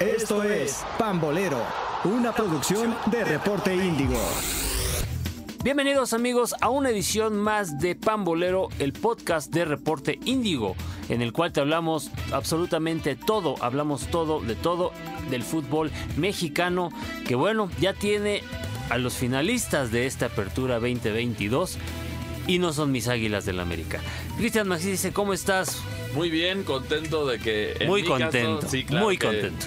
Esto es Pambolero, una producción de Reporte Índigo. Bienvenidos amigos a una edición más de Pambolero, el podcast de Reporte Índigo, en el cual te hablamos absolutamente todo, hablamos todo de todo del fútbol mexicano, que bueno, ya tiene a los finalistas de esta apertura 2022 y no son mis águilas del América. Cristian Maxi dice, ¿cómo estás? Muy bien, contento de que... en Muy mi caso, contento, sí, claro muy que contento.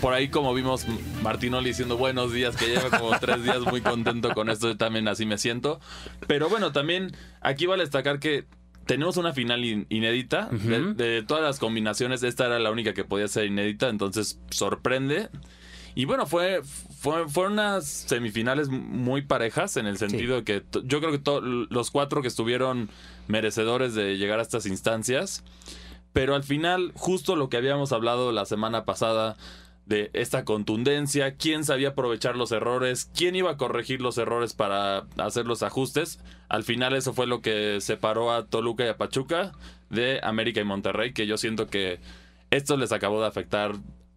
Por ahí como vimos Martinoli diciendo buenos días, que lleva como tres días muy contento con esto, yo también así me siento. Pero bueno, también aquí vale destacar que tenemos una final in- inédita. de, todas las combinaciones, esta era la única que podía ser inédita, entonces sorprende. Y bueno, fue, fue fueron unas semifinales muy parejas en el sentido de que yo creo que los cuatro que estuvieron merecedores de llegar a estas instancias. Pero al final, justo lo que habíamos hablado la semana pasada de esta contundencia, quién sabía aprovechar los errores, quién iba a corregir los errores para hacer los ajustes. Al final eso fue lo que separó a Toluca y a Pachuca de América y Monterrey, que yo siento que esto les acabó de afectar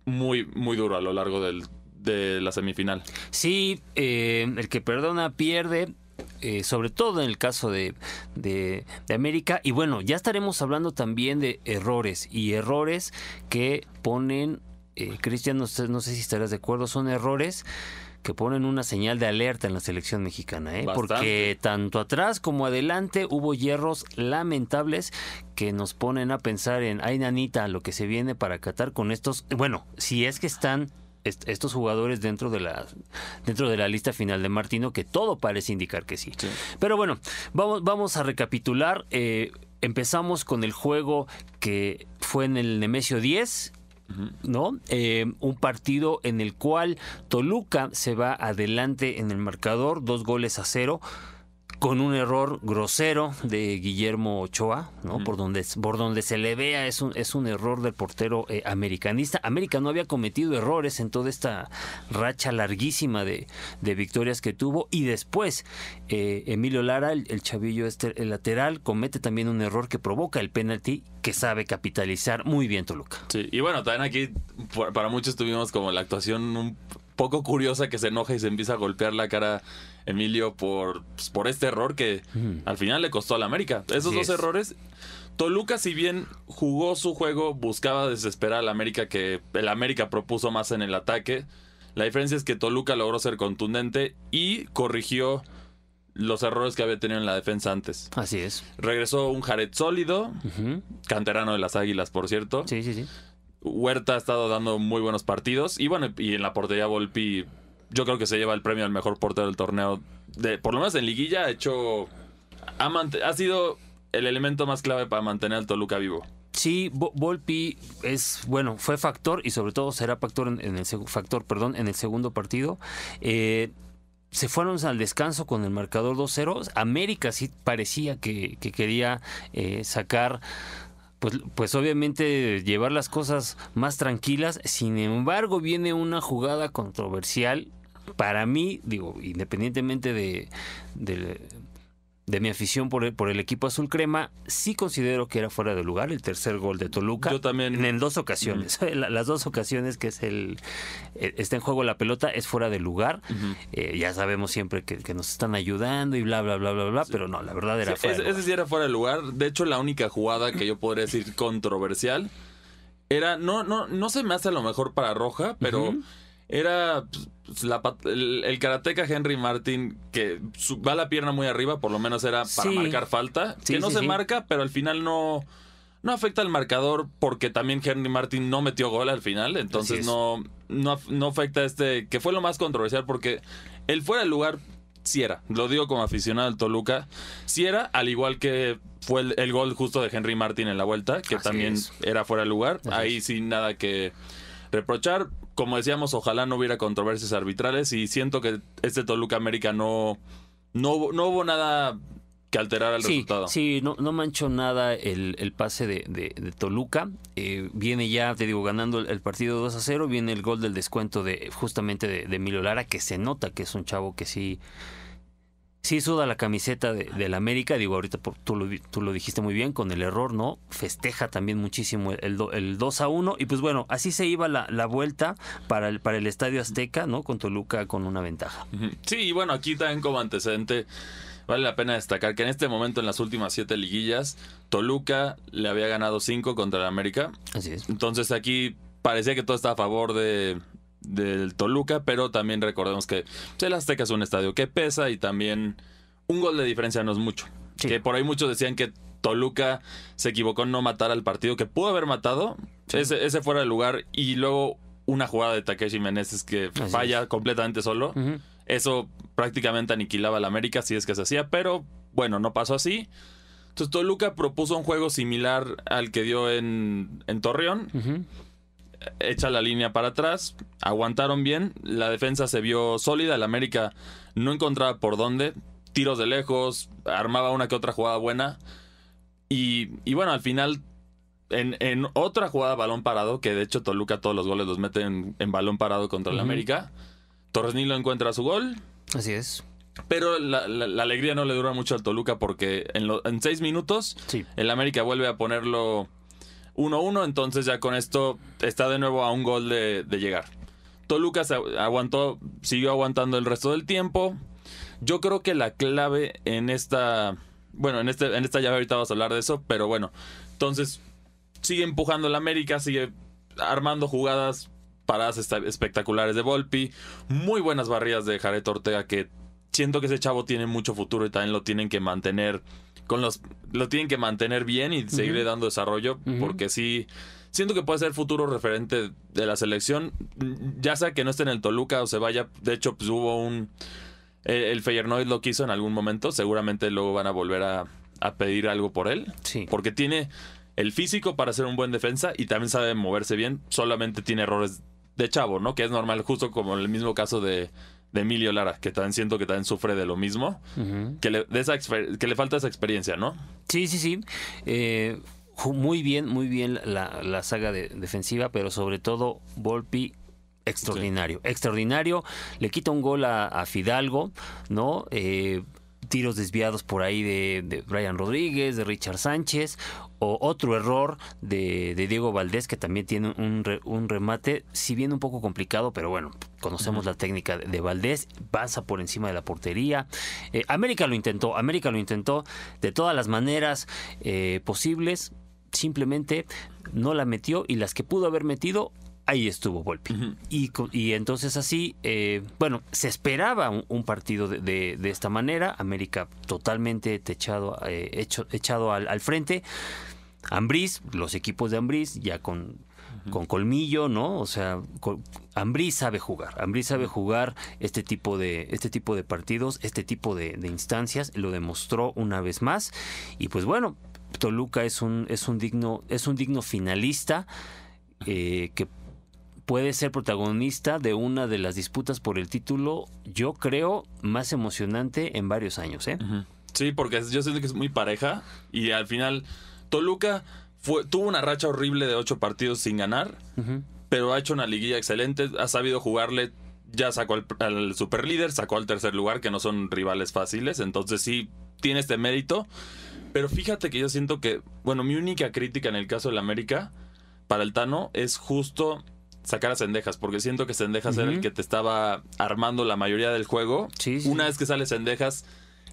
muy, muy duro a lo largo del- de la semifinal. Sí, eh, el que perdona pierde. eh, sobre todo en el caso de, de- de América. Y bueno, ya estaremos hablando también de errores y errores que ponen, eh, Cristian, no sé, no sé si estarás de acuerdo, son errores que ponen una señal de alerta en la selección mexicana, ¿eh? Porque tanto atrás como adelante hubo hierros lamentables que nos ponen a pensar en, ay nanita, lo que se viene para Qatar con estos, bueno, si es que están est- estos jugadores dentro de la dentro de la lista final de Martino que todo parece indicar que sí. Sí. Pero bueno, vamos vamos a recapitular. eh, empezamos con el juego que fue en el Nemesio 10. ¿No? Eh, un partido en el cual Toluca se va adelante en el marcador, dos goles a cero, con un error grosero de Guillermo Ochoa, ¿no? por, donde, por donde se le vea es un, es un error del portero eh, americanista. América no había cometido errores en toda esta racha larguísima de, de victorias que tuvo y después eh, Emilio Lara, el, el chavillo este, el lateral, comete también un error que provoca el penalti que sabe capitalizar muy bien Toluca. Sí, y bueno, también aquí para muchos tuvimos como la actuación un poco curiosa que se enoja y se empieza a golpear la cara Emilio por, pues, por este error que al final le costó a la América. Esos Así dos es. errores. Toluca, si bien jugó su juego, buscaba desesperar al América que el América propuso más en el ataque. La diferencia es que Toluca logró ser contundente y corrigió los errores que había tenido en la defensa antes. Así es. Regresó un Jared sólido, canterano de las Águilas, por cierto. Sí, sí, sí. Huerta ha estado dando muy buenos partidos. Y bueno, y en la portería Volpi, yo creo que se lleva el premio al mejor portero del torneo. De, por lo menos en liguilla ha hecho. Ha, ha sido el elemento más clave para mantener al Toluca vivo. Sí, Vo- Volpi es bueno, fue factor y sobre todo será factor en, el factor, perdón, en el segundo partido. Eh, se fueron al descanso con el marcador 2-0. América sí parecía que, que quería eh, sacar, pues, pues obviamente llevar las cosas más tranquilas. Sin embargo, viene una jugada controversial. Para mí, digo, independientemente de, de mi afición por el, por el equipo azul crema, sí considero que era fuera de lugar el tercer gol de Toluca. Yo también. En dos ocasiones. La- Las dos ocasiones que es el eh, está en juego la pelota es fuera de lugar. Eh, ya sabemos siempre que, que nos están ayudando y bla bla bla bla bla, pero no, la verdad era Sí, fuera. ese, ese sí era fuera de lugar. De hecho, la única jugada que yo podría decir controversial era. No, no, no se me hace a lo mejor para roja, pero. Era pues, la el, el karateca Henry Martin que su- va la pierna muy arriba, por lo menos era para Sí. marcar falta. Sí, que no sí, se marca, pero al final no, no afecta al marcador porque también Henry Martin no metió gol al final. Entonces es. no, no, no afecta este, que fue lo más controversial porque el fuera de lugar sí era. Lo digo como aficionado al Toluca. Sí era, al igual que fue el, el gol justo de Henry Martin en la vuelta, que Así también es. era fuera de lugar. Así Ahí es. sin nada que reprochar. Como decíamos, ojalá no hubiera controversias arbitrales y siento que este Toluca América no, no, hubo- no hubo nada que alterara el Sí, resultado. sí, no, no manchó nada el, el pase de, de- de Toluca. Eh, viene ya, te digo, ganando el, el partido 2 a 0. Viene el gol del descuento de justamente de, de Emilio Lara, que se nota que es un chavo que sí Sí, suda la camiseta de, del América, digo, ahorita tú lo, tú lo dijiste muy bien, con el error, ¿no? Festeja también muchísimo el, el 2 a 1 y pues bueno, así se iba la, la, vuelta para el, para el Estadio Azteca, ¿no? Con Toluca con una ventaja. Sí, y bueno, aquí también como antecedente, vale la pena destacar que en este momento en las últimas siete liguillas, Toluca le había ganado cinco contra el América. Así es. Entonces aquí parecía que todo está a favor de, del Toluca, pero también recordemos que pues, el Azteca es un estadio que pesa y también un gol de diferencia no es mucho. Sí. Que por ahí muchos decían que Toluca se equivocó en no matar al partido que pudo haber matado, Sí. ese, ese fuera de lugar y luego una jugada de Takeshi Meneses que Así falla completamente solo. Eso prácticamente aniquilaba al América si es que se hacía, pero bueno, no pasó así. Entonces Toluca propuso un juego similar al que dio en, en Torreón. Echa la línea para atrás, aguantaron bien, la defensa se vio sólida, el América no encontraba por dónde, tiros de lejos, armaba una que otra jugada buena. Y, y bueno, al final en, en otra jugada balón parado, que de hecho Toluca todos los goles los mete en, en balón parado contra el. América, Torres Nilo encuentra su gol, Así es. pero la, la- la alegría no le dura mucho al Toluca porque en, lo- en seis minutos Sí. el América vuelve a ponerlo 1-1, entonces ya con esto está de nuevo a un gol de, llegar. Toluca se agu- aguantó, siguió aguantando el resto del tiempo. Yo creo que la clave en esta, bueno, en este, en esta llave ahorita vamos a hablar de eso, pero bueno, entonces sigue empujando el América, sigue armando jugadas paradas espectaculares de Volpi, muy buenas barridas de Jared Ortega que siento que ese chavo tiene mucho futuro y también lo tienen que mantener con los lo tienen que mantener bien y seguirle dando desarrollo porque sí siento que puede ser futuro referente de la selección ya sea que no esté en el Toluca o se vaya de hecho pues hubo un el, el Feyenoord lo quiso en algún momento seguramente luego van a volver a, a pedir algo por él Sí. porque tiene el físico para ser un buen defensa y también sabe moverse bien solamente tiene errores de chavo no que es normal justo como el mismo caso de de Emilio Lara, que también siento que también sufre de lo mismo, que le, de esa que le falta esa experiencia, ¿no? Sí, sí, sí. Eh, muy bien, muy bien la, la saga de- defensiva, pero sobre todo Volpi extraordinario, extraordinario. Le quita un gol a, a Fidalgo, ¿no? Eh, tiros desviados por ahí de, de Brian Rodríguez, de Richard Sánchez, o otro error de, de Diego Valdés, que también tiene un, re- un remate, si bien un poco complicado, pero bueno, conocemos la técnica de, de Valdés, pasa por encima de la portería. Eh, América lo intentó, América lo intentó de todas las maneras eh, posibles, simplemente no la metió y las que pudo haber metido, ahí estuvo Volpi. Y, y entonces así, eh, bueno, se esperaba un, un partido de, de- de esta manera, América totalmente techado, eh, hecho, echado al, al frente. Ambriz, los equipos de Ambriz ya con, con colmillo, ¿no? O sea, con- Ambriz sabe jugar, Ambriz sabe jugar este tipo de, este tipo de partidos, este tipo de, de instancias, lo demostró una vez más. Y pues bueno, Toluca es un, es un digno, es un digno finalista eh, que puede ser protagonista de una de las disputas por el título, yo creo, más emocionante en varios años, ¿eh? Sí, porque yo siento que es muy pareja y al final Toluca fue, tuvo una racha horrible de ocho partidos sin ganar, pero ha hecho una liguilla excelente, ha sabido jugarle, ya sacó al, al superlíder, sacó al tercer lugar, que no son rivales fáciles, entonces sí tiene este mérito, pero fíjate que yo siento que, bueno, mi única crítica en el caso del América para el Tano es justo sacar a Cendejas, porque siento que Cendejas era el que te estaba armando la mayoría del juego. Sí, sí. Una vez que sale Cendejas,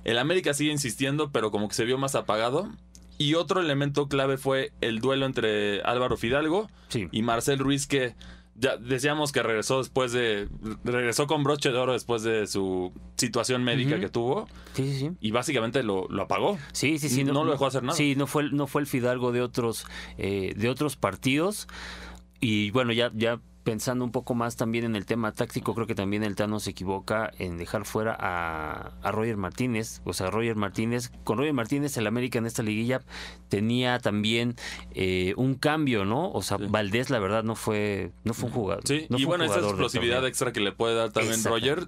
el América sigue insistiendo, pero como que se vio más apagado. Y otro elemento clave fue el duelo entre Álvaro Fidalgo Sí. y Marcel Ruiz, que ya decíamos que regresó después de. regresó con broche de oro después de su situación médica que tuvo. Sí, sí, sí. Y básicamente lo, lo apagó. Sí, sí, sí. No lo dejó hacer nada. Sí, no fue, el- no fue el Fidalgo de otros, eh, de otros partidos. Y bueno, ya, ya pensando un poco más también en el tema táctico, creo que también el Tano se equivoca en dejar fuera a, a Roger Martínez. O sea, Roger Martínez, con Roger Martínez el América en esta liguilla tenía también eh, un cambio, ¿no? O sea, Sí. Valdés, la verdad, no fue, no fue un jugador. Sí, no y bueno, esa explosividad extra que le puede dar también Roger.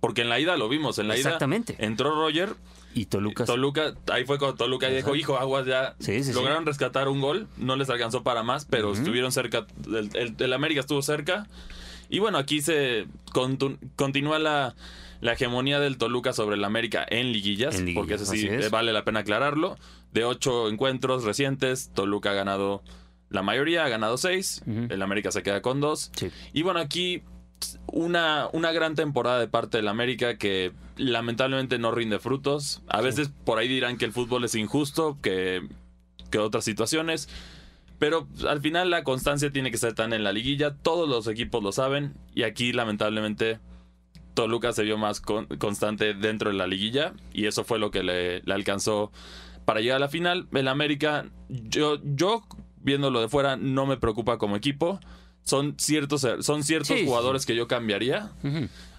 Porque en la ida lo vimos, en la ida Exactamente. entró Roger Y Toluca. Toluca, ahí fue cuando Toluca dijo, Ajá. hijo, aguas ya. Sí, sí, sí. Lograron rescatar un gol, no les alcanzó para más, pero estuvieron cerca, el, el- el América estuvo cerca. Y bueno, aquí se continúa la, la hegemonía del Toluca sobre el América en liguillas, En liguillas, porque eso sí es. vale la pena aclararlo. De ocho encuentros recientes, Toluca ha ganado la mayoría, ha ganado seis, el América se queda con dos. Y bueno, aquí una, una gran temporada de parte del América que lamentablemente no rinde frutos. A veces por ahí dirán que el fútbol es injusto, que, que otras situaciones. Pero al final la constancia tiene que ser tan en la liguilla. Todos los equipos lo saben. Y aquí lamentablemente Toluca se vio más con- constante dentro de la liguilla. Y eso fue lo que le, le alcanzó para llegar a la final. El América, yo, yo viéndolo de fuera, no me preocupa como equipo. Son ciertos, son ciertos Sí, jugadores que yo cambiaría.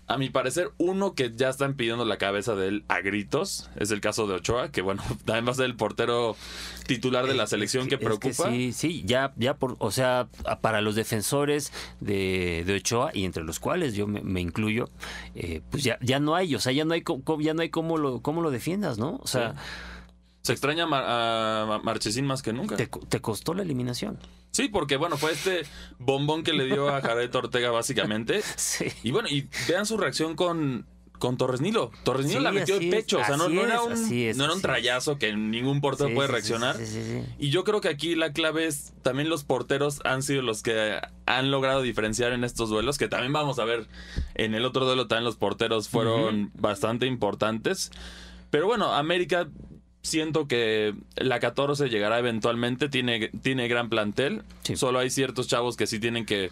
A mi parecer, uno que ya están pidiendo la cabeza de él a gritos es el caso de Ochoa, que bueno, también va a ser el portero titular de la selección que Es preocupa. sí, sí, ya, ya por, o sea, para los defensores de, de Ochoa y entre los cuales yo me, me incluyo, eh, pues ya, ya no hay, o sea, ya no hay, ya no hay cómo lo, cómo lo defiendas, ¿no? O sea, Se extraña a, Mar- a Marchesín más que nunca. te, co- te costó la eliminación. Sí, porque bueno, fue este bombón que le dio a Jared Ortega básicamente. Sí. Y bueno, y vean su reacción con, con Torres Nilo. Torres Nilo Sí, la metió de es, pecho. O sea, no, era un, es, no era un trayazo que ningún portero Sí, puede reaccionar. sí, sí, sí. Y yo creo que aquí la clave es también los porteros han sido los que han logrado diferenciar en estos duelos, que también vamos a ver en el otro duelo también los porteros fueron bastante importantes. Pero bueno, América siento que la 14 llegará eventualmente, tiene, tiene gran plantel, Sí. solo hay ciertos chavos que sí tienen que...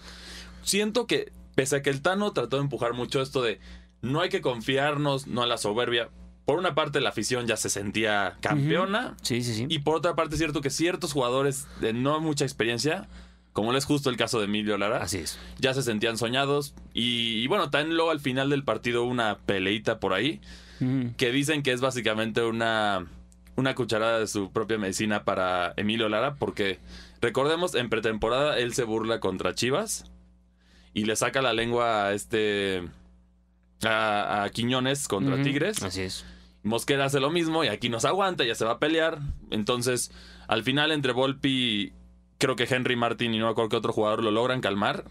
Siento que, pese a que el Tano trató de empujar mucho esto de no hay que confiarnos, no a la soberbia, por una parte la afición ya se sentía campeona, Sí, sí, sí. y por otra parte, es cierto que ciertos jugadores de no mucha experiencia, como es justo el caso de Emilio Lara, Así es. ya se sentían soñados. Y, y bueno, también luego al final del partido una peleita por ahí, que dicen que es básicamente una, una cucharada de su propia medicina para Emilio Lara, porque recordemos, en pretemporada él se burla contra Chivas y le saca la lengua a este... A, a Quiñones contra. Tigres. Así es. Mosquera hace lo mismo y aquí nos aguanta, ya se va a pelear. Entonces, al final, entre Volpi, creo que Henry Martin y no me acuerdo qué otro jugador lo logran calmar.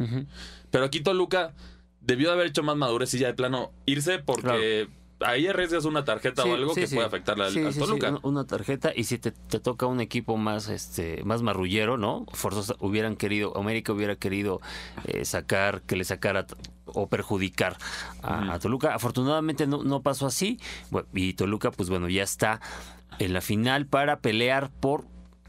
Pero aquí Toluca debió de haber hecho más madurez y ya de plano irse porque ahí arriesgas una tarjeta Sí, o algo sí, que sí. puede afectar al, Sí, al Toluca. una- tarjeta y si te, te toca un equipo más este más marrullero, ¿no? Forzosa hubieran querido, América hubiera querido eh, sacar, que le sacara o perjudicar a, Toluca. Afortunadamente no, no pasó así. Bueno, y Toluca, pues bueno, ya está en la final para pelear por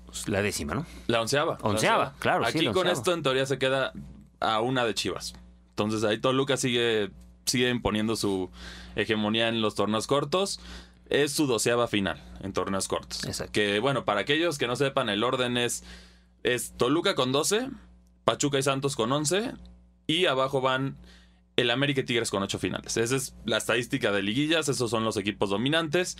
pues, la décima, ¿no? La onceava. la Onceava, claro, Aquí con onceava. esto en teoría se queda a una de Chivas. Entonces ahí Toluca sigue, sigue imponiendo su hegemonía en los torneos cortos. Es su doceava final en torneos cortos. Exacto. Que bueno, para aquellos que no sepan, el orden es, es Toluca con 12, Pachuca y Santos con 11 y abajo van el América y Tigres con 8 finales. Esa es la estadística de liguillas, esos son los equipos dominantes.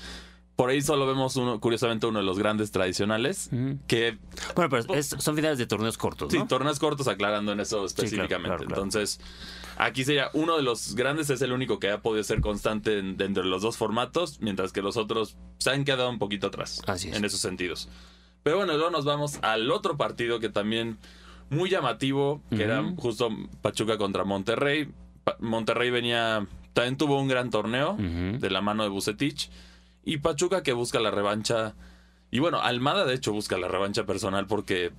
Por ahí solo vemos uno, curiosamente uno de los grandes tradicionales, que Bueno, pero es- son finales de torneos cortos, Sí, ¿no? torneos cortos aclarando en eso específicamente. claro, claro. Entonces, aquí sería uno de los grandes, es el único que ha podido ser constante en- dentro de los dos formatos, mientras que los otros se han quedado un poquito atrás Así es. en esos sentidos. Pero bueno, luego nos vamos al otro partido que también muy llamativo, que era justo Pachuca contra Monterrey. Pa- Monterrey venía, también tuvo un gran torneo de la mano de Bucetich. Y Pachuca que busca la revancha. Y bueno, Almada de hecho busca la revancha personal porque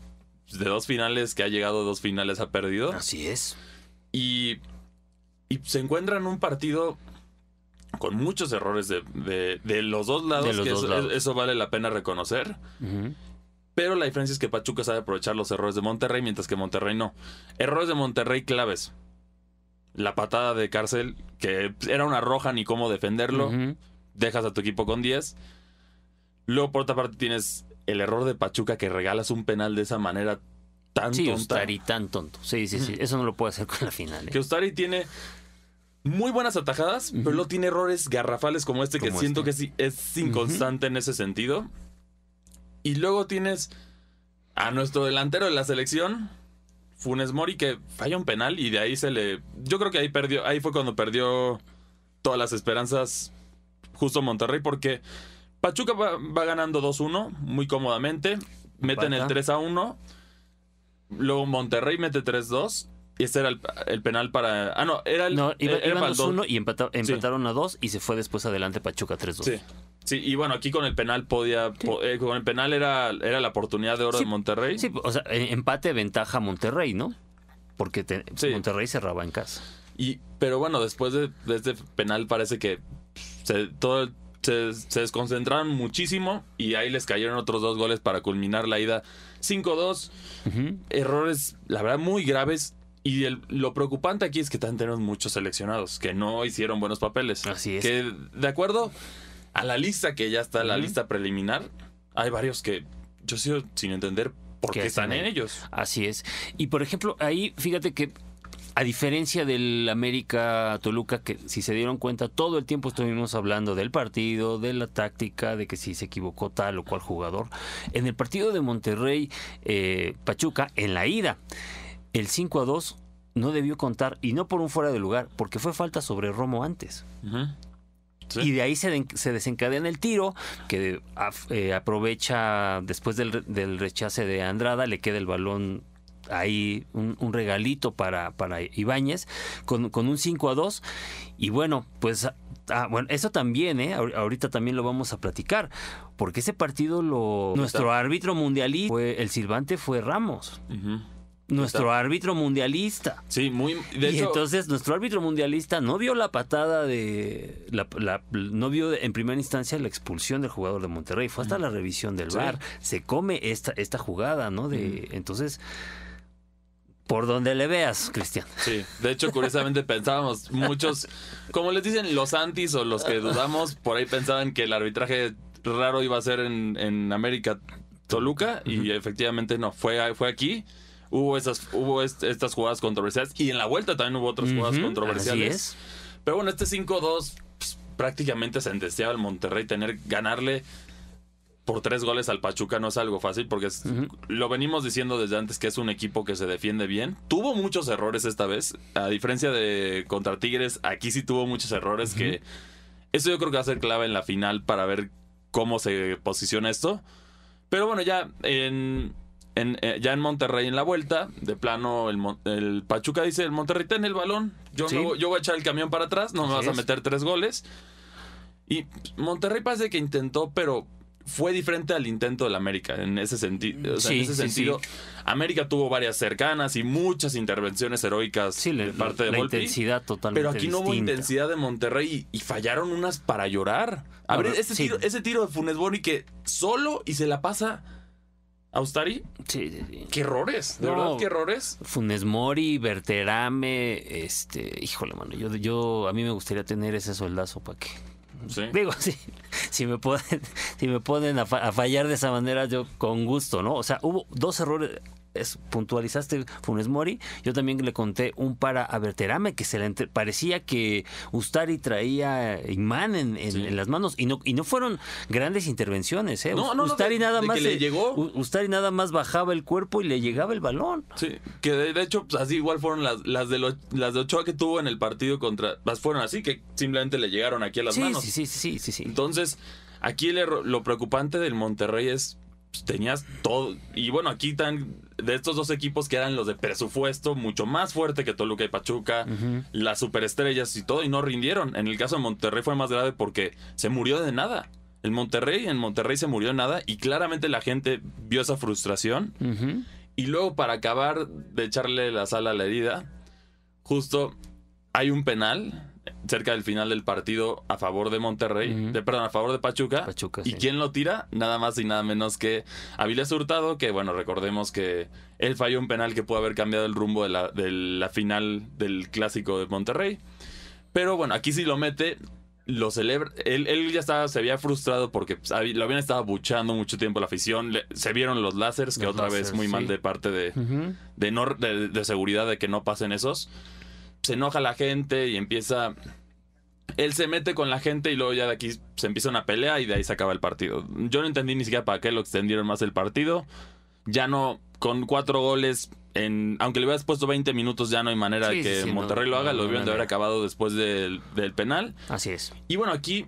de dos finales que ha llegado, dos finales ha perdido. Así es. Y, y se encuentra en un partido con muchos errores de, de- de los dos lados. De los que dos eso, lados. eso vale la pena reconocer. Pero la diferencia es que Pachuca sabe aprovechar los errores de Monterrey, mientras que Monterrey no. Errores de Monterrey claves. La patada de cárcel, que era una roja ni cómo defenderlo dejas a tu equipo con 10. Luego, por otra parte, tienes el error de Pachuca que regalas un penal de esa manera tan Sí, tonta. Ustari tan tonto. Sí, sí, sí. Eso no lo puede hacer con la final. ¿eh? Que Ustari tiene muy buenas atajadas, pero luego tiene errores garrafales como este que Como siento este. que sí es inconstante en ese sentido. Y luego tienes a nuestro delantero de la selección, Funes Mori, que falla un penal y de ahí se le. Yo creo que ahí perdió. Ahí fue cuando perdió todas las esperanzas justo Monterrey, porque Pachuca va, va ganando 2-1 muy cómodamente. Meten el Empata. 3 1. Luego Monterrey mete 3-2. y este era el, el penal para. Ah, no, era el. No, iba, era iban para el dos. 2-1 y empata- empataron a 2 y se fue después adelante Pachuca 3-2. Sí. Sí, y bueno, aquí con el penal podía. po- eh, con el penal era, era la oportunidad de oro Sí, de Monterrey. Sí, o sea, eh, empate ventaja Monterrey, ¿no? Porque te- Sí. Monterrey cerraba en casa. Y, pero bueno, después de, de este penal parece que se, todo, se, se desconcentraron muchísimo y ahí les cayeron otros dos goles para culminar la ida 5-2. Ujú. Errores, la verdad, muy graves. Y el- lo preocupante aquí es que también tenemos muchos seleccionados que no hicieron buenos papeles. Así es. Que de acuerdo a la lista que ya está, la lista preliminar, hay varios que yo sigo sin entender por ¿Qué qué están en ellos. Así es. Y por ejemplo, ahí fíjate que a diferencia del América Toluca, que si se dieron cuenta, todo el tiempo estuvimos hablando del partido, de la táctica, de que si se equivocó tal o cual jugador. En el partido de Monterrey eh, Pachuca, en la ida, el 5 a 2 no debió contar, y no por un fuera de lugar, porque fue falta sobre Romo antes. Sí. Y de ahí se, den- se desencadena el tiro, que af- eh, aprovecha después del, del rechace de Andrada, le queda el balón ahí, un, un regalito para, para Ibáñez, con, con un 5 a 2. Y bueno, pues ah, bueno, eso también, ¿eh? Ahor- ahorita también lo vamos a platicar, porque ese partido lo... Nuestro árbitro mundialista, fue, el silbante fue Ramos, nuestro árbitro mundialista. Sí, muy. De y hecho, entonces nuestro árbitro mundialista no vio la patada de. La, la- no vio en primera instancia la expulsión del jugador de Monterrey. Fue hasta la revisión del Sí. VAR. Se come esta, esta jugada, ¿no? De, Entonces, por donde le veas, Cristian. Sí, de hecho, curiosamente pensábamos, muchos, como les dicen los antis o los que dudamos, por ahí pensaban que el arbitraje raro iba a ser en, en América Toluca y efectivamente no, fue, fue aquí. Hubo esas, hubo est- estas jugadas controversiales y en la vuelta también hubo otras jugadas controversiales. Así es. Pero bueno, este 5-2 pues, prácticamente sentenciaba al Monterrey tener ganarle por tres goles al Pachuca no es algo fácil porque es- lo venimos diciendo desde antes que es un equipo que se defiende bien. Tuvo muchos errores esta vez, a diferencia de contra Tigres, aquí sí tuvo muchos errores que eso yo creo que va a ser clave en la final para ver cómo se posiciona esto. Pero bueno, ya en, en, eh, ya en Monterrey en la vuelta, de plano el, el Pachuca dice, el Monterrey ten el balón, yo, Sí. yo voy a echar el camión para atrás, no me Así vas a es. meter tres goles. Y Monterrey parece que intentó, pero fue diferente al intento del América en ese sentido. O sea, Sí, en ese sí, sentido, sí. América tuvo varias cercanas y muchas intervenciones heroicas de parte de la Volpi. intensidad totalmente. Pero aquí no hubo intensidad de Monterrey y, y fallaron unas para llorar. A ver, no, ese, tiro, ese tiro de Funes Mori que solo y se la pasa a Ustari. Sí, sí, sí. ¿Qué errores? ¿De No. verdad qué errores? Funes Mori, Berterame, este, híjole, mano, yo, yo a mí me gustaría tener ese soldazo para que Digo, si si me ponen a fallar de esa manera, yo con gusto, ¿no? O sea, hubo dos errores. Es, puntualizaste Funes Mori. Yo también le conté un para a Berterame que se le entre- parecía que Ustari traía imán en, en- Sí. en las manos y no y no fueron grandes intervenciones, ¿eh? No, no, no, Ustari de- nada de más le se- llegó. Ustari nada más bajaba el cuerpo y le llegaba el balón. Sí, que de, hecho, pues, así igual fueron las, las, de lo- las de Ochoa que tuvo en el partido contra. Las fueron así, que simplemente le llegaron aquí a las Sí, manos. sí, sí, sí, sí, sí. Entonces, aquí lo preocupante del Monterrey es. Pues, tenías todo. Y bueno, aquí tan. De estos dos equipos que eran los de presupuesto, mucho más fuerte que Toluca y Pachuca, las superestrellas y todo, y no rindieron. En el caso de Monterrey fue más grave porque se murió de nada. El Monterrey, en Monterrey se murió de nada, y claramente la gente vio esa frustración. Y luego, para acabar de echarle la sal a la herida, justo hay un penal cerca del final del partido a favor de Monterrey, de, perdón, a favor de Pachuca. Pachuca, ¿Y sí. quién lo tira? Nada más y nada menos que Avilés Hurtado, que bueno, recordemos que él falló un penal que pudo haber cambiado el rumbo de la, de la final del clásico de Monterrey. Pero bueno, aquí sí lo mete, lo celebra. Él, él ya estaba, se había frustrado porque pues, lo habían estado buchando mucho tiempo la afición. Le- se vieron los láseres, que Los otra vez muy mal de parte de, Ujú. de, no, de, de seguridad de que no pasen esos. Se enoja la gente y empieza. Él se mete con la gente y luego ya de aquí se empieza una pelea y de ahí se acaba el partido. Yo no entendí ni siquiera para qué lo extendieron más el partido. Ya no, con cuatro goles, en, aunque le hubieras puesto 20 minutos, ya no hay manera Sí, de que sí, sí, no, Monterrey lo haga. no, lo no debieron de haber acabado después del, del penal. Así es. Y bueno, aquí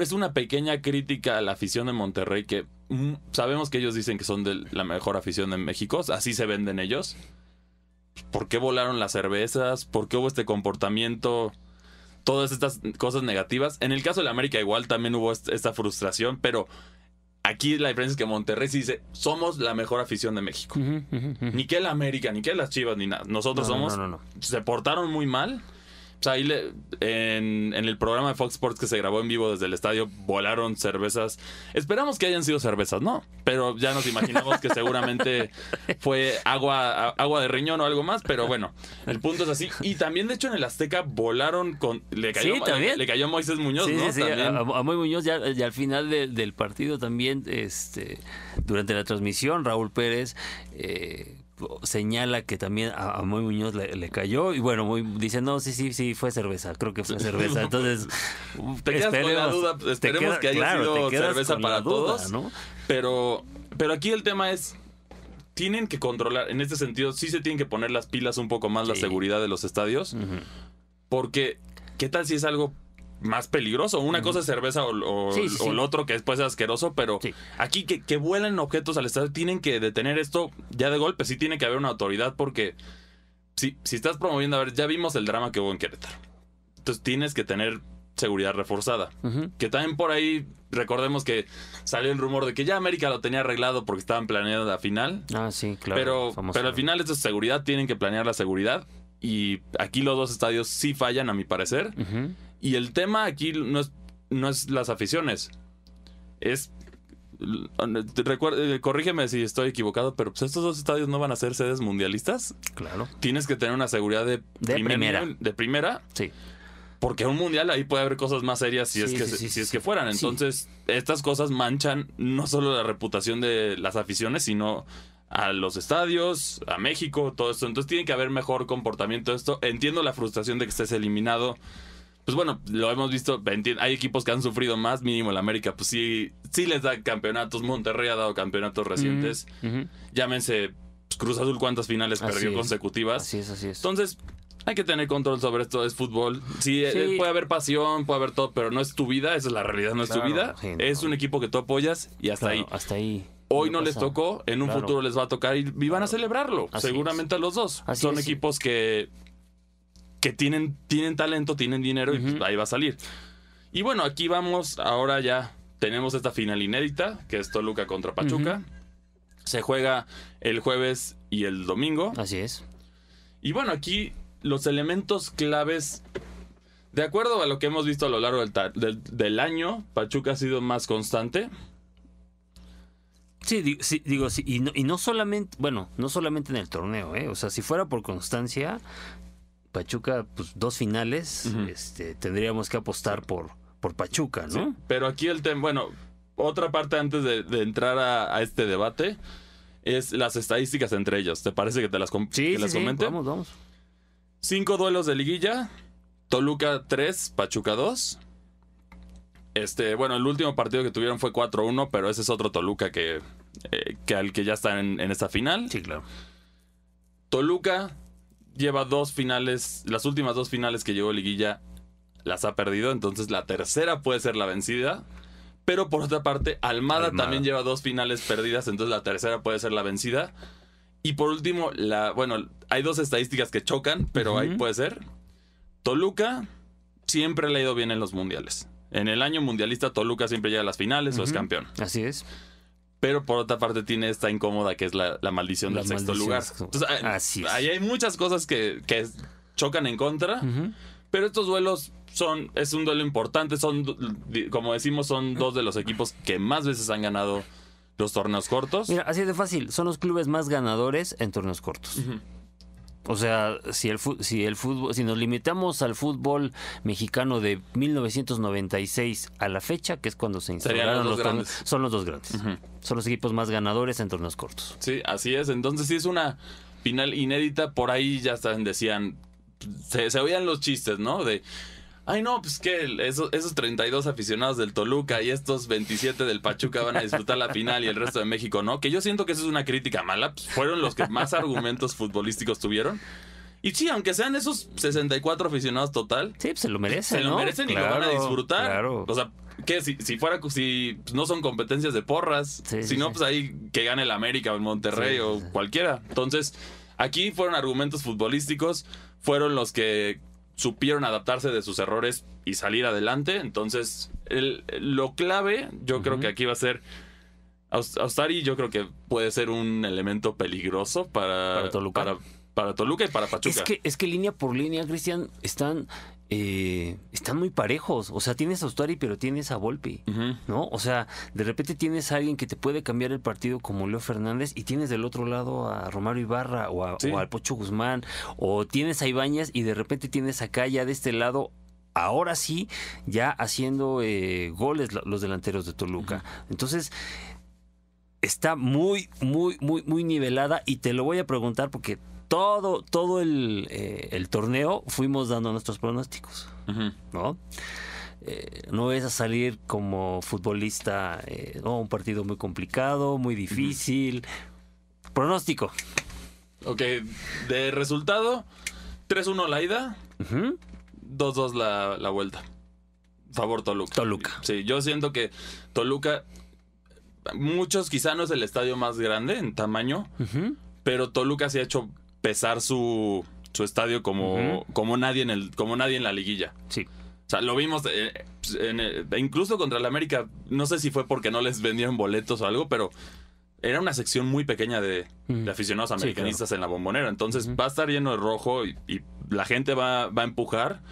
es una pequeña crítica a la afición de Monterrey que mm, sabemos que ellos dicen que son de la mejor afición de México, así se venden ellos. ¿Por qué volaron las cervezas? ¿Por qué hubo este comportamiento? Todas estas cosas negativas. En el caso de la América igual también hubo est- esta frustración, pero aquí la diferencia es que Monterrey sí dice, somos la mejor afición de México. Ni que la América, ni que las Chivas, ni nada. Nosotros No, somos... no, no, no. Se portaron muy mal. O sea, ahí le- en, en el programa de Fox Sports que se grabó en vivo desde el estadio, volaron cervezas. Esperamos que hayan sido cervezas, ¿no? Pero ya nos imaginamos que seguramente fue agua, a- agua de riñón o algo más. Pero bueno, el punto es así. Y también, de hecho, en el Azteca volaron con. Le cayó, Sí, también. Le, cayó Moisés Muñoz, Sí, ¿no? sí, También. A, a Moy Muñoz ya, ya al final de- del partido también, este, durante la transmisión, Raúl Pérez eh, señala que también a, a Moy Muñoz le, le cayó y bueno, Moy dice, no, sí, sí, sí, fue cerveza, creo que fue cerveza. Entonces, Te quedas con la duda, te esperemos queda- que haya claro, sido cerveza para duda, todos. ¿no? Pero, pero aquí el tema es, tienen que controlar, en este sentido, sí se tienen que poner las pilas un poco más la seguridad de los estadios, porque ¿qué tal si es algo más peligroso? Una cosa es cerveza o, o- Sí, sí, o sí. el otro que después es asqueroso, pero aquí que, que vuelen objetos al estadio, tienen que detener esto ya de golpe, sí tiene que haber una autoridad, porque si, si estás promoviendo, a ver, ya vimos el drama que hubo en Querétaro, entonces tienes que tener seguridad reforzada. Que también por ahí, recordemos que salió el rumor de que ya América lo tenía arreglado porque estaban planeando la final. Ah, sí, claro. pero, famoso. pero al final esto es seguridad, tienen que planear la seguridad. Y aquí los dos estadios sí fallan, a mi parecer. Y el tema aquí no es, no es las aficiones. Es. recuer- eh, corrígeme si estoy equivocado, pero pues estos dos estadios no van a ser sedes mundialistas. Claro, Tienes que tener una seguridad de, De primer primera. de primera sí. porque un mundial ahí puede haber cosas más serias si es que sí, sí, si es que fueran. Entonces, estas cosas manchan no solo la reputación de las aficiones, sino a los estadios, a México, todo esto. Entonces tiene que haber mejor comportamiento de esto. Entiendo la frustración de que estés eliminado. Pues bueno, lo hemos visto, hay equipos que han sufrido más, mínimo el América, pues sí, sí les da campeonatos, Monterrey ha dado campeonatos recientes, llámense pues, Cruz Azul cuántas finales Así perdió es. consecutivas. Así es, así es. Entonces, hay que tener control sobre esto, es fútbol. Sí, eh, Sí. puede haber pasión, puede haber todo, pero no es tu vida, esa es la realidad, no es tu vida. sí, no. Es un equipo que tú apoyas y hasta Claro, ahí. Hasta ahí. Hoy no les tocó, en un Claro. futuro les va a tocar y, y van a celebrarlo, Así seguramente a los dos. Así Son equipos que, que tienen, tienen talento, tienen dinero y pues, ahí va a salir. Y bueno, aquí vamos, ahora ya tenemos esta final inédita, que es Toluca contra Pachuca. Se juega el jueves y el domingo. Así es. Y bueno, aquí los elementos claves, de acuerdo a lo que hemos visto a lo largo del, ta- del- del año, Pachuca ha sido más constante. Sí, di- sí, digo, sí, y no, y no solamente, bueno, no solamente en el torneo, ¿eh? O sea, si fuera por constancia, Pachuca, pues dos finales, este, tendríamos que apostar por, por Pachuca, ¿no? Sí, Pero aquí el tema, bueno, otra parte antes de, de entrar a, a este debate es las estadísticas entre ellos. ¿Te parece que te las, com- Sí, que sí, las sí, comente? vamos, vamos. Cinco duelos de liguilla. Toluca 3, Pachuca 2. Este, bueno, el último partido que tuvieron fue 4-1, pero ese es otro Toluca que, eh, que al que ya está en, en esta final. Sí, claro. Toluca lleva dos finales, las últimas dos finales que llegó liguilla las ha perdido, entonces la tercera puede ser la vencida. Pero por otra parte, Almada, Almada. también lleva dos finales perdidas, entonces la tercera puede ser la vencida. Y por último, la, bueno, hay dos estadísticas que chocan, pero ahí puede ser. Toluca siempre le ha ido bien en los mundiales. En el año mundialista, Toluca siempre llega a las finales o es campeón. Así es. Pero por otra parte tiene esta incómoda que es la, la maldición La del sexto maldición lugar. sexto- Entonces, ahí- Así es. ahí hay muchas cosas que, que chocan en contra, Ujú. pero estos duelos son, es un duelo importante, son, como decimos, son dos de los equipos que más veces han ganado los torneos cortos. Mira, así de fácil, son los clubes más ganadores en torneos cortos. Ujú. O sea, si el, si el fútbol, si nos limitamos al fútbol mexicano de 1996 a la fecha, que es cuando se los instalaron los grandes. son los dos grandes. Son los equipos más ganadores en torneos cortos. Sí, así es. Entonces sí es una final inédita. Por ahí ya están, decían, se, se oían los chistes, ¿no? De, ay no, pues que esos, esos 32 aficionados del Toluca y estos 27 del Pachuca van a disfrutar la final y el resto de México no. Que yo siento que eso es una crítica mala. pues, fueron los que más argumentos futbolísticos tuvieron. Y sí, aunque sean esos 64 aficionados total, Sí, pues se lo merecen. se lo merecen y lo van a disfrutar. Claro. O sea, que si, si fuera si pues, no son competencias de porras, Sí, si no, sí. pues ahí que gane el América o el Monterrey Sí, o cualquiera. Entonces, Aquí fueron argumentos futbolísticos, fueron los que supieron adaptarse de sus errores y salir adelante. Entonces, el- lo clave, yo creo que aquí va a ser. Aus- Austari, yo creo que puede ser un elemento peligroso para, Para Toluca. Para, para Toluca y para Pachuca. Es que, es que línea por línea, Cristian, están, eh, están muy parejos. O sea, tienes a Ustari, pero tienes a Volpi. ¿No? O sea, de repente tienes a alguien que te puede cambiar el partido como Leo Fernández y tienes del otro lado a Romario Ibarra o, a, Sí. o al Pocho Guzmán o tienes a Ibáñez y de repente tienes acá ya de este lado ahora sí ya haciendo eh, goles los delanteros de Toluca. Entonces está muy, muy, muy, muy nivelada y te lo voy a preguntar porque todo, todo el, eh, el torneo fuimos dando nuestros pronósticos. ¿no? Eh, no es a salir como futbolista, eh, no, un partido muy complicado, muy difícil. Pronóstico. Ok, de resultado, 3-1 la ida, Ujú. 2-2 la, la vuelta. Favor Toluca. Toluca. Sí, yo siento que Toluca, muchos quizá no es el estadio más grande en tamaño, pero Toluca se ha hecho pesar su, su estadio como, como, nadie en el, como nadie en la liguilla. Sí. O sea, lo vimos eh, en el- incluso contra el América. No sé si fue porque no les vendieron boletos o algo, pero era una sección muy pequeña de, de aficionados Sí, americanistas en la bombonera. Entonces va a estar lleno de rojo y, y la gente va, va a empujar.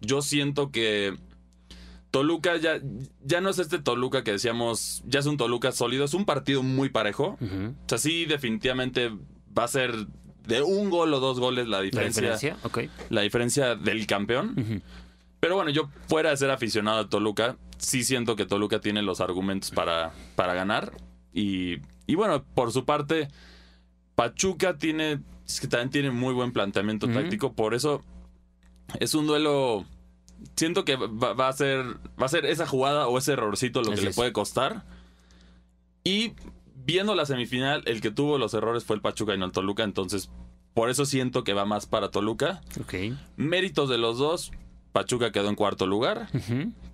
Yo siento que Toluca ya, ya no es este Toluca que decíamos, ya es un Toluca sólido, es un partido muy parejo. O sea, sí, definitivamente va a ser de un gol o dos goles la La diferencia, diferencia, ok. la diferencia del campeón. Pero bueno, yo fuera de ser aficionado a Toluca, sí siento que Toluca tiene los argumentos para, para ganar. Y, y bueno, por su parte, Pachuca tiene, es que también tiene muy buen planteamiento táctico. Por eso es un duelo. Siento que va, va a ser va a ser esa jugada o ese errorcito lo que le es. puede costar. Y viendo la semifinal, el que tuvo los errores fue el Pachuca y no el Toluca. Entonces, por eso siento que va más para Toluca. Ok. Méritos de los dos. Pachuca quedó en cuarto lugar,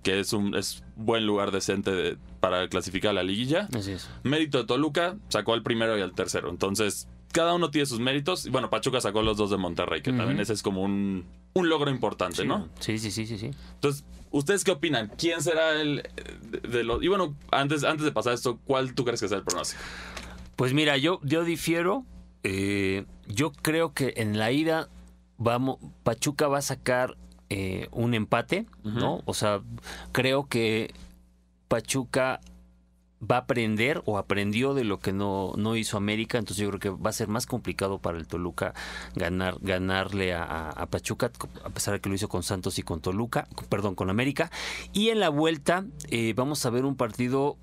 que es un es buen lugar decente de- para clasificar a la liguilla. Así es. Mérito de Toluca, sacó al primero y al tercero. Entonces, cada uno tiene sus méritos. Y bueno, Pachuca sacó los dos de Monterrey, que también ese es como un, un logro importante, Sí, ¿no? Sí, sí, sí, sí, sí. Entonces, ¿ustedes qué opinan? ¿Quién será el de, de los... Y bueno, antes, antes de pasar esto, ¿cuál tú crees que sea el pronóstico? Pues mira, yo, yo difiero. Eh, yo creo que en la ida vamos, Pachuca va a sacar eh, un empate, ¿no? O sea, creo que Pachuca va a aprender o aprendió de lo que no, no hizo América, entonces yo creo que va a ser más complicado para el Toluca ganar, ganarle a, a- Pachuca, a pesar de que lo hizo con Santos y con Toluca, perdón, con América. Y en la vuelta eh, vamos a ver un partido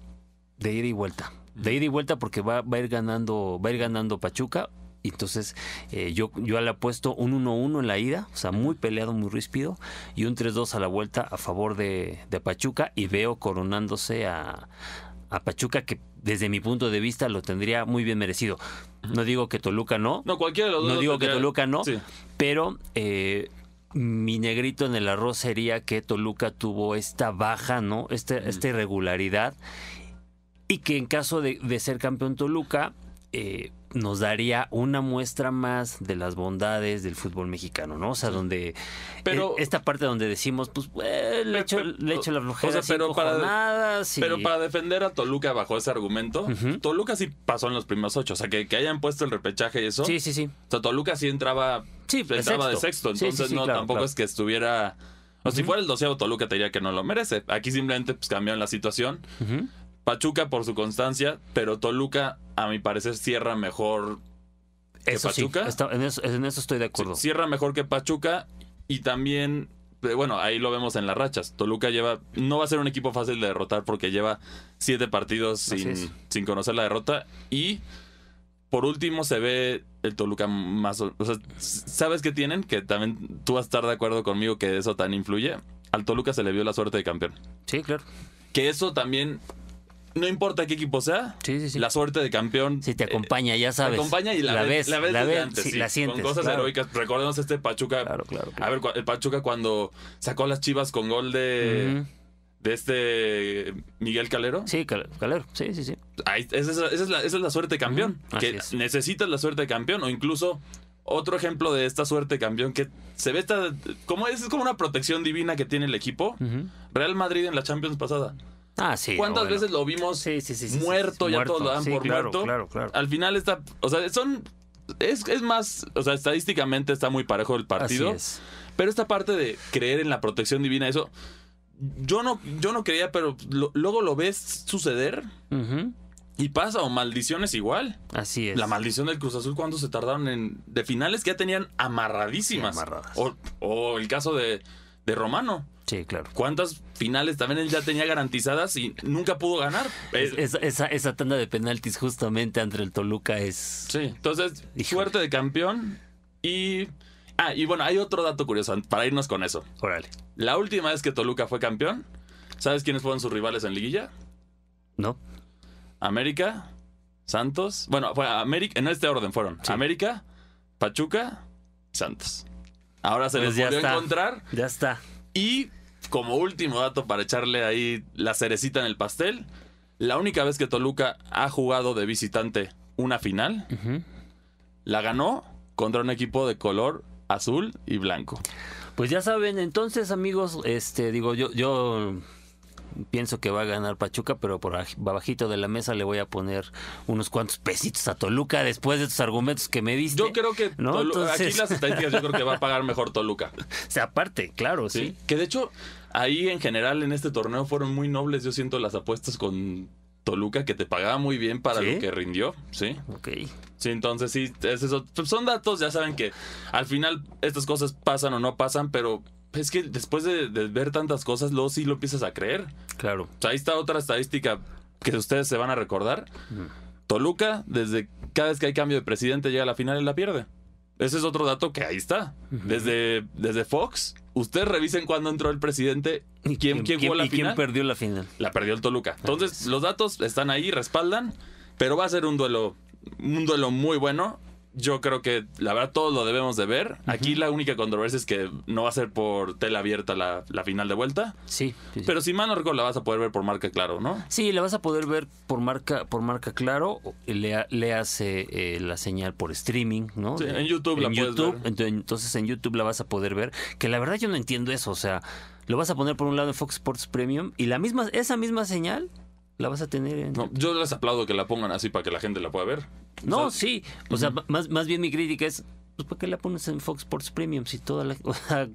de ida y vuelta. De ida y vuelta porque va, va a ir ganando, va a ir ganando Pachuca. Entonces, eh, yo, yo le apuesto un 1-1 en la ida, o sea, muy peleado, muy ríspido, y un 3-2 a la vuelta a favor de, de Pachuca, y veo coronándose a, a Pachuca, que desde mi punto de vista lo tendría muy bien merecido. No digo que Toluca no, No, cualquiera de los dos. no digo que Toluca no, Sí. pero eh, mi negrito en el arroz sería que Toluca tuvo esta baja, ¿no? Este, Esta irregularidad. Y que en caso de, de ser campeón Toluca, eh, nos daría una muestra más de las bondades del fútbol mexicano, ¿no? O sea, donde. Pero- eh, esta parte donde decimos, pues, eh, le, Pe- echo, le echo la o flojera sea, pero para- jornadas y- Pero para defender a Toluca bajo ese argumento. Toluca sí pasó en los primeros ocho. O sea, que, que hayan puesto el repechaje y eso. Sí, sí, sí. O sea, Toluca sí entraba, Sí, entraba de sexto. sexto. Sí, sí, Entonces, sí, no, claro, tampoco claro. es que estuviera. O si Ujú. fuera el doceavo Toluca, te diría que no lo merece. Aquí simplemente pues, cambiaron la situación. Pachuca por su constancia, pero Toluca, a mi parecer, cierra mejor. ¿Que Eso sí, Pachuca? está- en, eso, en eso estoy de acuerdo. Cierra mejor que Pachuca. Y también. Eh, Bueno, ahí lo vemos en las rachas. Toluca lleva. No va a ser un equipo fácil de derrotar porque lleva siete partidos sin, sin conocer la derrota. Y por último se ve el Toluca más. O sea, ¿sabes qué tienen? Que también tú vas a estar de acuerdo conmigo que eso tan influye. Al Toluca se le vio la suerte de campeón. Sí, claro. Que eso también. No importa qué equipo sea, Sí, sí, sí. la suerte de campeón. Si te eh, acompaña, ya te sabes. acompaña y la, ves, la ves, antes, sí, sí, la sientes. Con cosas claro. heroicas. Recordemos este Pachuca. Claro, claro. A ver, el Pachuca cuando sacó a las chivas con gol de, de este Miguel Calero. Sí, Cal- Calero. Sí, sí, sí. Ahí- esa, es, la, esa es la suerte de campeón. Que es. necesitas la suerte de campeón o incluso otro ejemplo de esta suerte campeón que se ve esta, como es, es como una protección divina que tiene el equipo. Real Madrid en la Champions pasada. Ah, sí. ¿Cuántas bueno. veces lo vimos Sí, sí, sí, sí, muerto? ya muerto. todos lo dan por claro, muerto. claro, claro. Al final está, o sea, son es, es más, o sea, estadísticamente está muy parejo el partido. Así es. Pero esta parte de creer en la protección divina, eso yo no yo no creía, pero lo- luego lo ves suceder y pasa o maldiciones igual. Así es. La maldición del Cruz Azul, ¿cuándo se tardaron en. de finales que ya tenían amarradísimas? Sí, amarradas. O, o el caso de, de Romano. Sí, claro. ¿Cuántas finales también él ya tenía garantizadas y nunca pudo ganar? Es- esa, esa, esa tanda de penaltis justamente entre el Toluca es... sí, entonces, Híjole. suerte de campeón. Y. Ah, y bueno, hay otro dato curioso para irnos con eso. Órale. La última vez que Toluca fue campeón, ¿sabes quiénes fueron sus rivales en Liguilla? ¿No? América, Santos. Bueno, fue América, en este orden fueron Sí. América, Pachuca, Santos. Ahora se Pues les volvió a encontrar. Ya está. Y como último dato para echarle ahí la cerecita en el pastel, la única vez que Toluca ha jugado de visitante una final, la ganó contra un equipo de color azul y blanco. Pues ya saben, entonces amigos, este digo yo yo pienso que va a ganar Pachuca, pero por aj- abajito de la mesa le voy a poner unos cuantos pesitos a Toluca después de estos argumentos que me diste. Yo creo que ¿No? Entonces- aquí las estadísticas yo creo que va a pagar mejor Toluca. O sea, aparte, claro, ¿sí? sí. Que de hecho, ahí en general en este torneo fueron muy nobles, yo siento, las apuestas con Toluca, que te pagaba muy bien para ¿Sí? lo que rindió, ¿sí? Ok. Sí, entonces sí, es eso. Pues son datos, ya saben que al final estas cosas pasan o no pasan, pero es que después de, de ver tantas cosas, luego sí lo empiezas a creer. Claro. O sea, ahí está otra estadística que ustedes se van a recordar. Toluca, desde cada vez que hay cambio de presidente, llega a la final y la pierde. Ese es otro dato que ahí está. Desde, desde Fox, ustedes revisen cuándo entró el presidente, ¿Y quién, quién jugó la y quién perdió la final? la perdió el Toluca. Entonces, los datos están ahí, respaldan, pero va a ser un duelo, un duelo muy bueno. Yo creo que la verdad todos lo debemos de ver. Aquí la única controversia es que no va a ser por tela abierta la, la final de vuelta. Sí. sí, sí. Pero si mal no recuerdo, la vas a poder ver por marca claro, ¿no? Sí, la vas a poder ver por marca, por marca claro, le, le hace eh, la señal por streaming, ¿no? Sí, en YouTube la en puedes YouTube, ver. ento- Entonces en YouTube la vas a poder ver, que la verdad yo no entiendo eso, o sea, lo vas a poner por un lado en Fox Sports Premium y la misma, esa misma señal la vas a tener en... No, yo les aplaudo que la pongan así para que la gente la pueda ver. No, O sea, sí, o sea, más, más bien mi crítica es, pues ¿para qué la pones en Fox Sports Premium si toda la, o sea,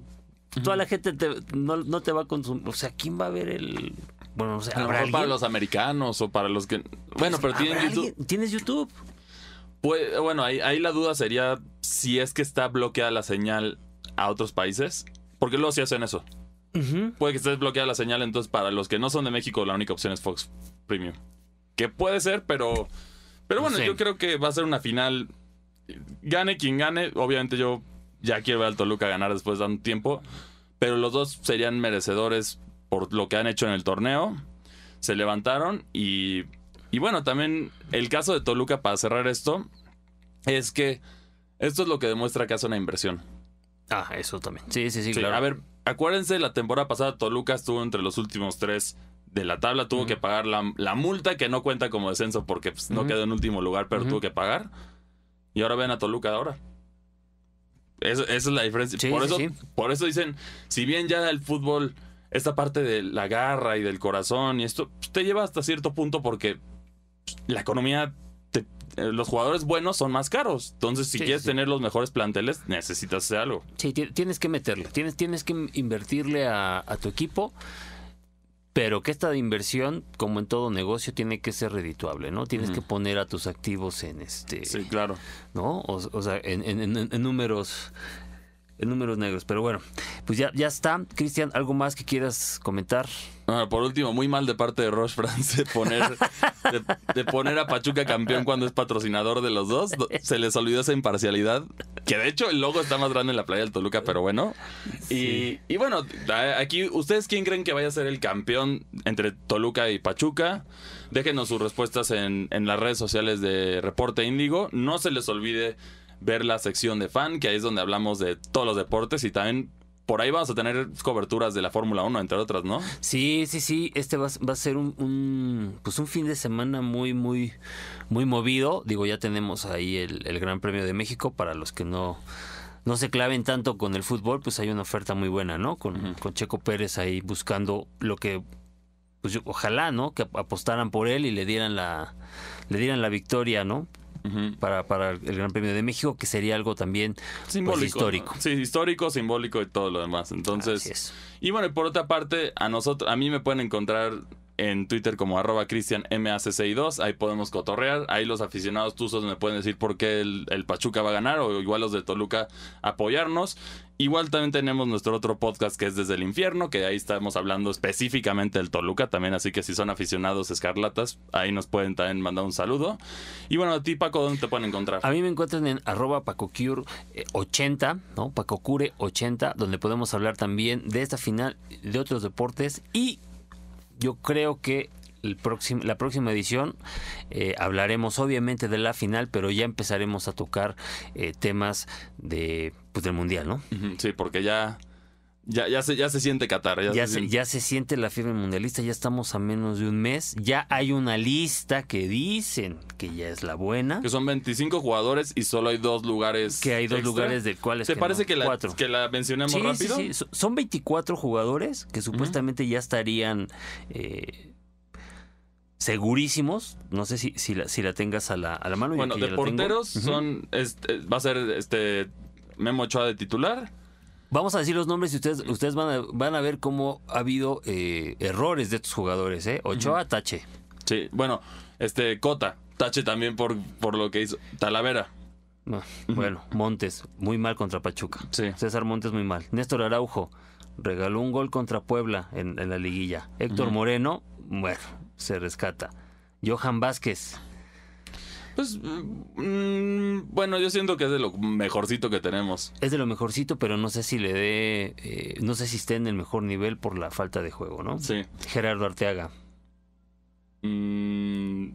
toda la gente te- no, no te va a consumir, o sea, ¿quién va a ver el... Bueno, no sé, A lo ¿habrá mejor para alguien? los americanos o para los que... Bueno, pero tienen ¿Habrá YouTube. alguien? ¿Tienes YouTube? Pues, bueno, ahí, ahí la duda sería si es que está bloqueada la señal a otros países. Porque luego sí hacen eso. Puede que esté bloqueada la señal, entonces para los que no son de México, la única opción es Fox Premium. Que puede ser, pero. Pero bueno, Sí. yo creo que va a ser una final. Gane quien gane. Obviamente yo ya quiero ver al Toluca ganar después de un tiempo. Pero los dos serían merecedores por lo que han hecho en el torneo. Se levantaron y. Y bueno, también el caso de Toluca, para cerrar esto, es que esto es lo que demuestra que hace una inversión. Ah, eso también. Sí, sí, sí, Sí, claro. A ver, acuérdense, la temporada pasada Toluca estuvo entre los últimos tres de la tabla. Tuvo que pagar la, la multa que no cuenta como descenso porque pues, no quedó en último lugar, pero tuvo que pagar. Y ahora ven a Toluca ahora. Esa es la diferencia. Sí, por, sí, eso, sí. por eso dicen, si bien ya el fútbol, esta parte de la garra y del corazón y esto, pues, te lleva hasta cierto punto porque la economía, te- eh, los jugadores buenos son más caros. Entonces, si quieres tener los mejores planteles, necesitas hacer algo. Sí, ti- tienes que meterle, tienes, tienes que invertirle a, a tu equipo, pero que esta inversión, como en todo negocio, tiene que ser redituable, ¿no? Tienes que poner a tus activos en este, Sí, claro. ¿no? O, o sea, en, en- en- en números, en números negros. Pero bueno, pues ya, ya está. Cristian, ¿algo más que quieras comentar? Ah, por último, muy mal de parte de Roche France de poner, de, de poner a Pachuca campeón cuando es patrocinador de los dos. Se les olvidó esa imparcialidad. Que de hecho el logo está más grande en la playa del Toluca, pero bueno. Y, y bueno, aquí, ¿ustedes quién creen que vaya a ser el campeón entre Toluca y Pachuca? Déjenos sus respuestas en, en las redes sociales de Reporte Índigo. No se les olvide ver la sección de fan, que ahí es donde hablamos de todos los deportes y también por ahí vamos a tener coberturas de la Fórmula 1, entre otras, ¿no? Sí, sí, sí. Este va, va a ser un, un, pues un fin de semana muy, muy, muy movido. Digo, ya tenemos ahí el, el Gran Premio de México. Para los que no, no se claven tanto con el fútbol, pues hay una oferta muy buena, ¿no? Con, con Checo Pérez ahí buscando lo que, pues yo- ojalá, ¿no? Que apostaran por él y le dieran la, le dieran la victoria, ¿no? Para, para el Gran Premio de México, que sería algo también pues, Simbólico. histórico. ¿no? Sí, histórico, simbólico y todo lo demás. Entonces, y bueno, y por otra parte, a nosotros, a mí me pueden encontrar en Twitter como arroba cristianmac62, ahí podemos cotorrear, ahí los aficionados tuzos me pueden decir por qué el, el Pachuca va a ganar o igual los de Toluca apoyarnos. Igual también tenemos nuestro otro podcast que es Desde el Infierno, que ahí estamos hablando específicamente del Toluca también, así que si son aficionados escarlatas, ahí nos pueden también mandar un saludo. Y bueno, a ti Paco, ¿dónde te pueden encontrar? A mí me encuentran en arroba pacocure80, ¿no? Pacocure80, donde podemos hablar también de esta final, de otros deportes y yo creo que el próximo, la próxima edición eh, hablaremos obviamente de la final, pero ya empezaremos a tocar eh, temas de, pues, del mundial, ¿no? Sí, porque ya, ya, ya, se, ya se siente Qatar. Ya, Ya se siente- ya se siente la fiebre mundialista, ya estamos a menos de un mes, ya hay una lista que dicen que ya es la buena. Que son 25 jugadores y solo hay dos lugares. Que hay dos extra. lugares de cuales ¿Te que parece no? que, la, Cuatro. que la mencionemos Sí, rápido? sí, sí. So- Son 24 jugadores que supuestamente ya estarían eh, segurísimos. No sé si, si, la, si la tengas a la, a la mano. Bueno, de porteros son. este, va a ser este Memo Ochoa de titular. Vamos a decir los nombres y ustedes, ustedes van, a, van a ver cómo ha habido eh, errores de estos jugadores. ¿eh? Ochoa, Tache. Sí, bueno, este Cota. Tache también por, por lo que hizo. Talavera. No, Bueno, Montes, muy mal contra Pachuca. Sí. César Montes, muy mal. Néstor Araujo, regaló un gol contra Puebla en, en la liguilla. Héctor Moreno, bueno, se rescata. Johan Vázquez, Pues. mm, bueno, yo siento que es de lo mejorcito que tenemos. es de lo mejorcito, pero no sé si le dé, eh, no sé si esté en el mejor nivel por la falta de juego, ¿no? Sí. Gerardo Arteaga. Mm,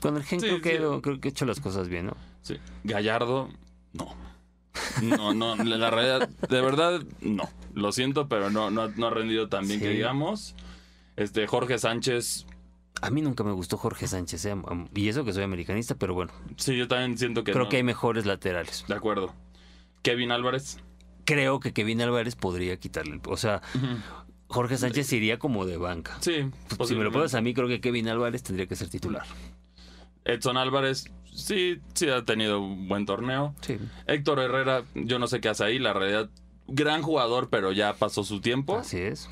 Con el gen Sí, creo, que, sí. creo que ha hecho las cosas bien, ¿no? sí. Gallardo, no. No, no, la la realidad, de verdad, no. Lo siento, pero no, no, no ha rendido tan bien Sí. que digamos. Este, Jorge Sánchez, A mí nunca me gustó Jorge Sánchez, ¿eh? y eso que soy americanista, pero bueno, sí, yo también siento que creo no. que hay mejores laterales. De acuerdo. Kevin Álvarez. Creo que Kevin Álvarez podría quitarle, o sea, Jorge Sánchez iría como de banca. Sí, Si me lo pones a mí, creo que Kevin Álvarez tendría que ser titular. Edson Álvarez, sí, sí ha tenido un buen torneo. Sí. Héctor Herrera, yo no sé qué hace ahí, la realidad, gran jugador, pero ya pasó su tiempo. Así es.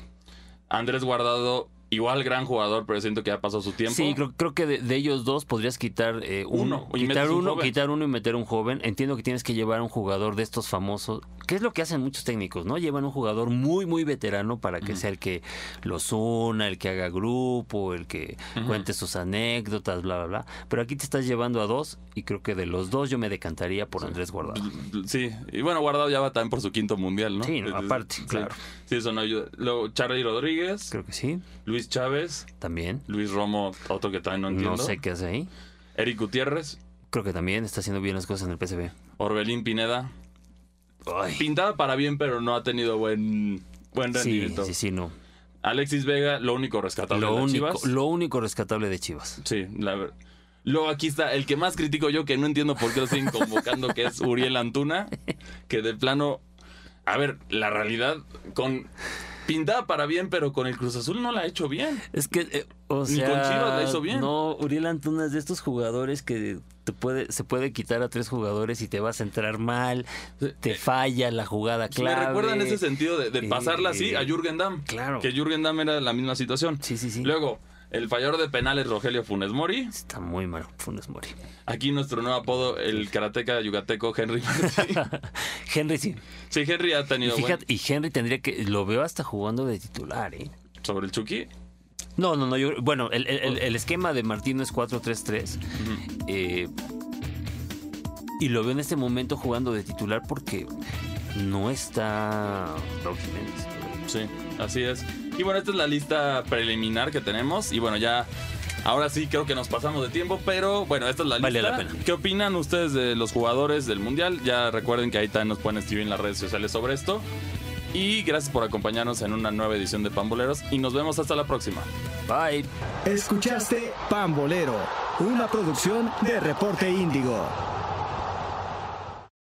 Andrés Guardado, igual gran jugador, pero siento que ya pasó su tiempo. Sí, creo, creo que de, de ellos dos podrías quitar eh, uno, quitar un uno, quitar uno y meter un joven. Entiendo que tienes que llevar un jugador de estos famosos, que es lo que hacen muchos técnicos, ¿no? Llevan un jugador muy, muy veterano para que sea el que los una, el que haga grupo, el que cuente sus anécdotas, bla, bla, bla. Pero aquí te estás llevando a dos y creo que de los dos yo me decantaría por Andrés Guardado. Sí, y bueno, Guardado ya va también por su quinto mundial, ¿no? Sí, no, aparte, sí. claro. Sí, eso no ayuda. Luego, Charlie Rodríguez, Creo que sí, Luis Chávez, también. Luis Romo, otro que también no entiendo. No sé qué hace ahí. Eric Gutiérrez, Creo que también está haciendo bien las cosas en el PSV. Orbelín Pineda. Ay, Pintada para bien, pero no ha tenido buen, buen sí, rendimiento. sí, sí, no. Alexis Vega, lo único rescatable Lo de único, Chivas. lo único rescatable de Chivas. Sí, la verdad. Luego aquí está el que más critico yo, que no entiendo por qué lo siguen convocando, que es Uriel Antuna, que de plano, a ver, la realidad, con pintada para bien, pero con el Cruz Azul no la ha hecho bien. Es que, eh, o Ni sea, con Chivas la hizo bien. No, Uriel Antuna es de estos jugadores que te puede, se puede quitar a tres jugadores y te vas a entrar mal, te falla la jugada clave. Me recuerda en ese sentido de, de Eh, pasarla así a Jürgen Damm. claro. Que Jürgen Damm era la misma situación. Sí, sí, sí. Luego, el fallador de penales Rogelio Funes Mori. Está muy mal Funes Mori. Aquí nuestro nuevo apodo, el karateca yucateco Henry Martín. Henry sí. Sí, Henry ha Y, tenido buen- fíjate, y Henry tendría que, lo veo hasta jugando de titular, ¿eh? sobre el Chucky. No, no, no. yo- bueno, el, el- el- el esquema de Martino es 4-3-3. eh, y lo veo en este momento jugando de titular porque no está Raúl Jiménez. Sí, así es. Y bueno, esta es la lista preliminar que tenemos. Y bueno, ya. Ahora sí creo que nos pasamos de tiempo, pero bueno, esta es la Vale lista. la pena. ¿Qué opinan ustedes de los jugadores del Mundial? Ya recuerden que ahí también nos pueden escribir en las redes sociales sobre esto. Y gracias por acompañarnos en una nueva edición de Pamboleros y nos vemos hasta la próxima. Bye. Escuchaste Pambolero, una producción de Reporte Índigo.